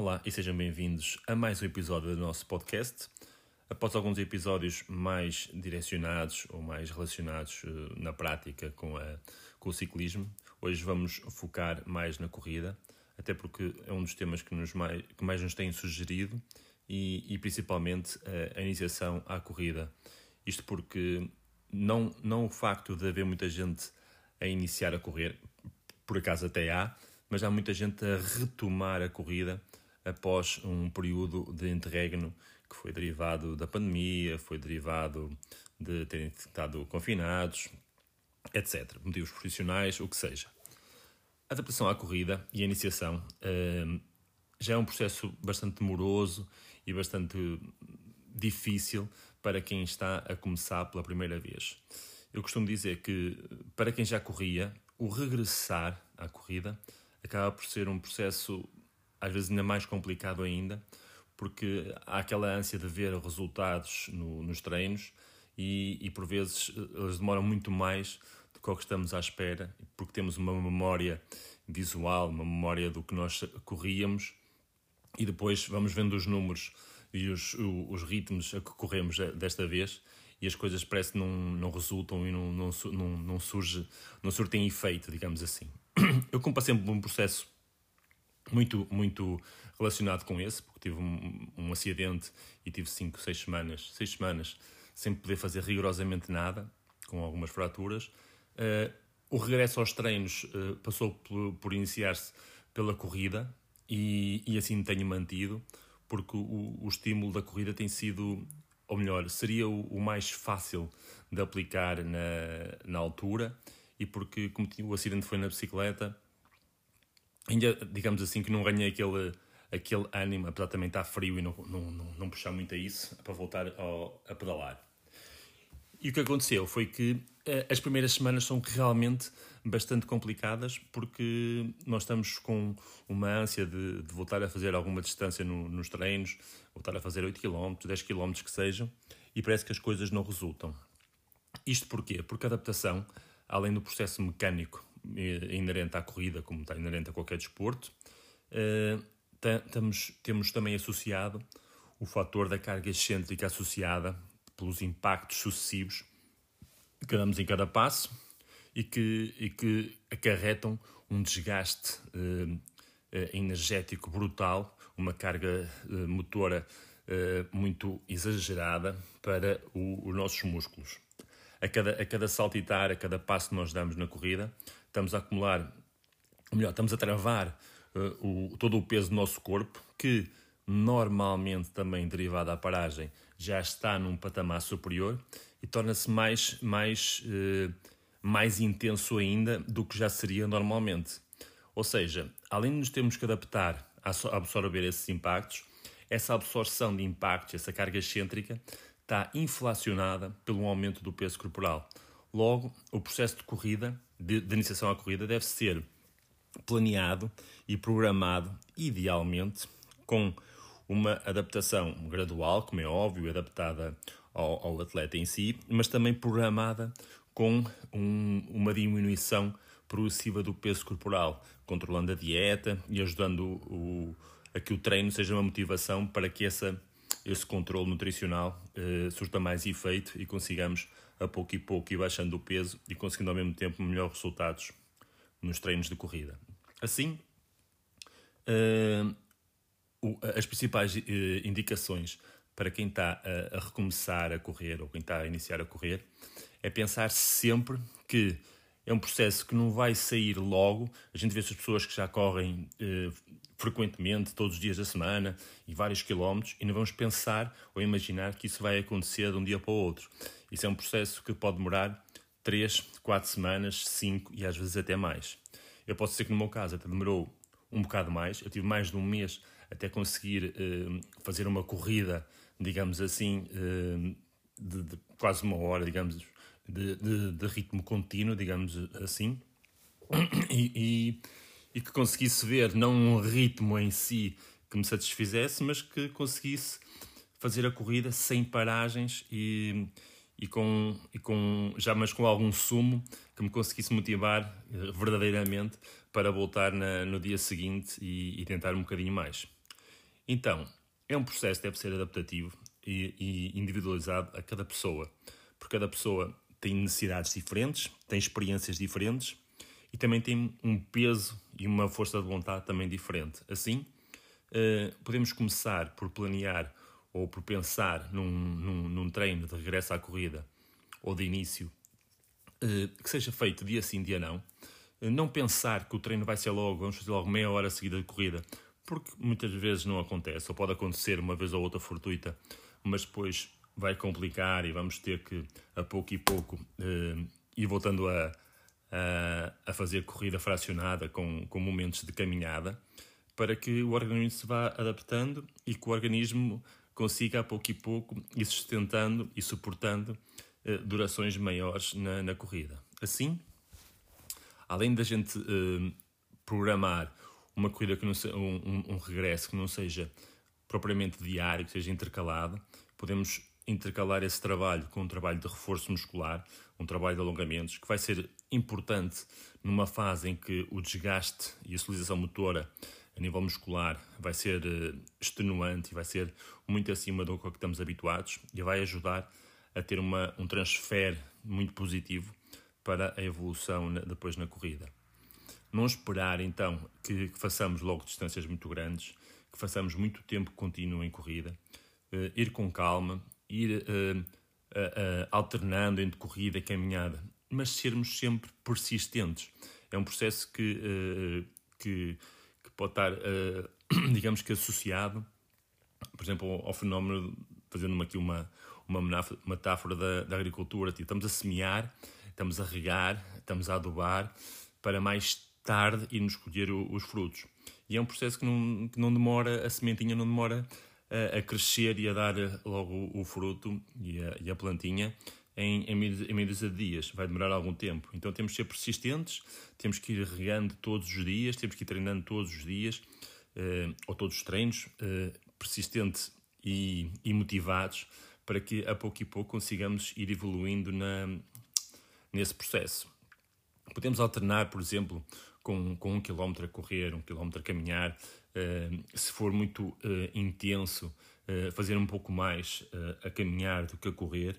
Olá e sejam bem-vindos a mais um episódio do nosso podcast. Após alguns episódios mais direcionados ou mais relacionados uh, na prática com, a, com o ciclismo, hoje vamos focar mais na corrida, até porque é um dos temas que, nos mais, que mais nos têm sugerido e, e principalmente a, a iniciação à corrida. Isto porque não, não o facto de haver muita gente a iniciar a correr, por acaso até há, mas há muita gente a retomar a corrida após um período de interregno que foi derivado da pandemia, foi derivado de terem estado confinados, etc. Motivos profissionais, o que seja. A adaptação à corrida e a iniciação uh, já é um processo bastante demoroso e bastante difícil para quem está a começar pela primeira vez. Eu costumo dizer que, para quem já corria, o regressar à corrida acaba por ser um processo, às vezes, ainda mais complicado ainda, porque há aquela ânsia de ver resultados no, nos treinos e, e, por vezes, eles demoram muito mais do que o que estamos à espera, porque temos uma memória visual, uma memória do que nós corríamos e depois vamos vendo os números e os, os ritmos a que corremos desta vez e as coisas parece que não, não resultam e não, não, não, não surge, não surtem efeito, digamos assim. Eu como passei por um processo muito, muito relacionado com esse, porque tive um, um acidente e tive 5, 6 semanas, 6 semanas sem poder fazer rigorosamente nada, com algumas fraturas. Uh, o regresso aos treinos uh, passou por, por iniciar-se pela corrida e, e assim tenho mantido, porque o, o estímulo da corrida tem sido ou melhor, seria o, o mais fácil de aplicar na, na altura e porque, como o acidente foi na bicicleta, ainda, digamos assim, que não ganhei aquele, aquele ânimo, apesar de também estar frio e não, não, não, não puxar muito a isso, para voltar ao, a pedalar. E o que aconteceu foi que eh, as primeiras semanas são realmente bastante complicadas porque nós estamos com uma ânsia de, de voltar a fazer alguma distância no, nos treinos, voltar a fazer 8 km, 10 km que sejam, e parece que as coisas não resultam. Isto porquê? Porque a adaptação, além do processo mecânico eh, inerente à corrida, como está inerente a qualquer desporto, eh, temos, também associado o fator da carga excêntrica associada pelos impactos sucessivos que damos em cada passo e que, e que acarretam um desgaste eh, eh energético brutal, uma carga motora muito exagerada para os nossos músculos. A cada, a cada saltitar, a cada passo que nós damos na corrida, estamos a acumular, ou melhor, estamos a travar eh, o, todo o peso do nosso corpo, que normalmente também derivado da paragem, já está num patamar superior e torna-se mais, mais, eh, mais intenso ainda do que já seria normalmente. Ou seja, além de nos termos que adaptar a absorver esses impactos, essa absorção de impactos, essa carga excêntrica, está inflacionada pelo aumento do peso corporal. Logo, o processo de corrida, de, de iniciação à corrida, deve ser planeado e programado, idealmente, com uma adaptação gradual, como é óbvio, adaptada ao, ao atleta em si, mas também programada com um, uma diminuição progressiva do peso corporal, controlando a dieta e ajudando o, a que o treino seja uma motivação para que essa, esse controle nutricional eh, surta mais efeito e consigamos, a pouco e pouco, ir baixando o peso e conseguindo ao mesmo tempo melhores resultados nos treinos de corrida. Assim, eh, as principais eh, indicações para quem está a, a, recomeçar a correr ou quem está a iniciar a correr é pensar sempre que é um processo que não vai sair logo. A gente vê as pessoas que já correm frequentemente, todos os dias da semana e vários quilómetros, e não vamos pensar ou imaginar que isso vai acontecer de um dia para o outro. Isso é um processo que pode demorar 3, 4 semanas, 5 e às vezes até mais. Eu posso dizer que no meu caso até demorou um bocado mais. Eu tive mais de um mês até conseguir uh, fazer uma corrida, digamos assim, uh, de, de, quase uma hora, digamos, de, de, de ritmo contínuo, digamos assim, e, e, e, que conseguisse ver não um ritmo em si que me satisfizesse, mas que conseguisse fazer a corrida sem paragens e, e com, e com já mas com algum sumo que me conseguisse motivar eh, verdadeiramente para voltar na, no dia seguinte e, e, tentar um bocadinho mais. Então, é um processo que deve ser adaptativo e, e individualizado a cada pessoa, porque cada pessoa tem necessidades diferentes, tem experiências diferentes e também tem um peso e uma força de vontade também diferente. Assim, eh, podemos começar por planear ou por pensar num, num, num treino de regresso à corrida ou de início eh, que seja feito dia sim, dia não. Eh, não pensar que o treino vai ser logo, vamos fazer logo meia hora seguida de corrida, porque muitas vezes não acontece, ou pode acontecer uma vez ou outra fortuita, mas depois vai complicar e vamos ter que, a pouco e pouco, ir voltando a, a, a fazer corrida fracionada com, com momentos de caminhada para que o organismo se vá adaptando e que o organismo consiga a pouco e pouco ir sustentando e suportando eh, durações maiores na, na, corrida. Assim, além da gente eh, programar uma corrida que não se, um, um, regresso que não seja propriamente diário, que seja intercalado, podemos intercalar esse trabalho com um trabalho de reforço muscular, um trabalho de alongamentos, que vai ser importante numa fase em que o desgaste e a solidarização motora a nível muscular vai ser uh, extenuante e vai ser muito acima do que estamos habituados e vai ajudar a ter uma, um transfer muito positivo para a evolução depois na corrida. Não esperar então que, que, façamos logo distâncias muito grandes, que façamos muito tempo contínuo em corrida, uh, ir com calma, ir uh, alternando entre corrida e caminhada mas sermos sempre persistentes. É um processo que, uh, que, que, pode estar, uh, digamos que, associado, por exemplo, ao, ao fenómeno, fazendo aqui uma, uma metáfora da, da agricultura. Tipo, estamos a semear, estamos a regar, estamos a adubar, para mais tarde irmos colher o, os frutos. E é um processo que não, que não demora, a sementinha não demora a, a crescer e a dar logo o, fruto e a, e a plantinha em, em, em de dias, vai demorar algum tempo. Então temos que ser persistentes, temos que ir regando todos os dias, temos que ir treinando todos os dias, uh, ou todos os treinos, uh, persistentes e, e, motivados, para que a pouco e pouco consigamos ir evoluindo na, nesse processo. Podemos alternar, por exemplo, com, com um quilómetro a correr, um quilómetro a caminhar, se for muito intenso, fazer um pouco mais a caminhar do que a correr.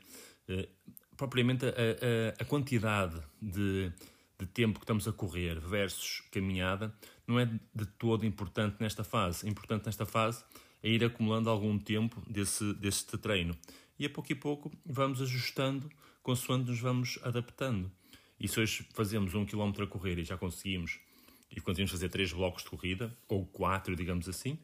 Eh, propriamente a, a, a quantidade de, de, tempo que estamos a correr versus caminhada não é de todo importante nesta fase. Importante nesta fase é ir acumulando algum tempo desse, desse treino. E a pouco e pouco vamos ajustando consoante nos vamos adaptando. E se hoje fazemos um quilómetro a correr e já conseguimos, e conseguimos fazer três blocos de corrida, ou quatro, digamos assim,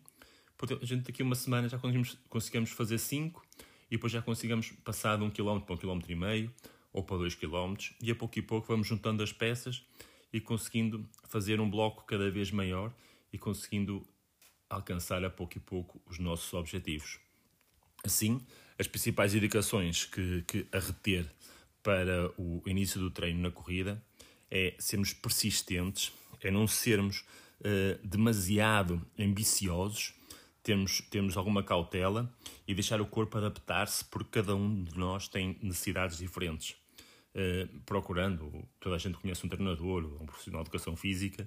a gente daqui a uma semana já conseguimos, conseguimos fazer cinco, e depois já consigamos passar de um quilómetro para um quilómetro e meio ou para dois quilómetros e a pouco e pouco vamos juntando as peças e conseguindo fazer um bloco cada vez maior e conseguindo alcançar a pouco e pouco os nossos objetivos. Assim, as principais indicações que, que a reter para o início do treino na corrida é sermos persistentes, é não sermos uh, demasiado ambiciosos temos, temos alguma cautela e deixar o corpo adaptar-se, porque cada um de nós tem necessidades diferentes. Uh, procurando, toda a gente conhece um treinador, um profissional de educação física,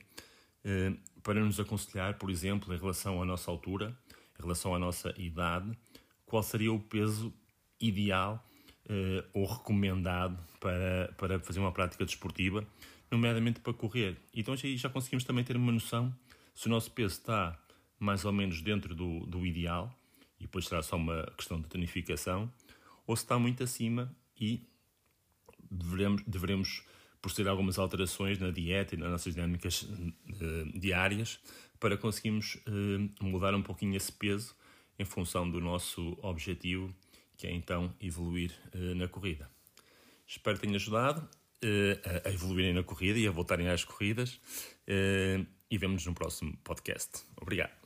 uh, para nos aconselhar, por exemplo, em relação à nossa altura, em relação à nossa idade, qual seria o peso ideal uh, ou recomendado para, para fazer uma prática desportiva, nomeadamente para correr. Então aí já conseguimos também ter uma noção se o nosso peso está mais ou menos dentro do, do ideal, e depois será só uma questão de tonificação, ou se está muito acima e devemos, devemos proceder a algumas alterações na dieta e nas nossas dinâmicas uh, diárias para conseguirmos uh, mudar um pouquinho esse peso em função do nosso objetivo, que é então evoluir uh, na corrida. Espero que tenha ajudado a evoluírem na corrida e a voltarem às corridas e vemos nos no próximo podcast. Obrigado.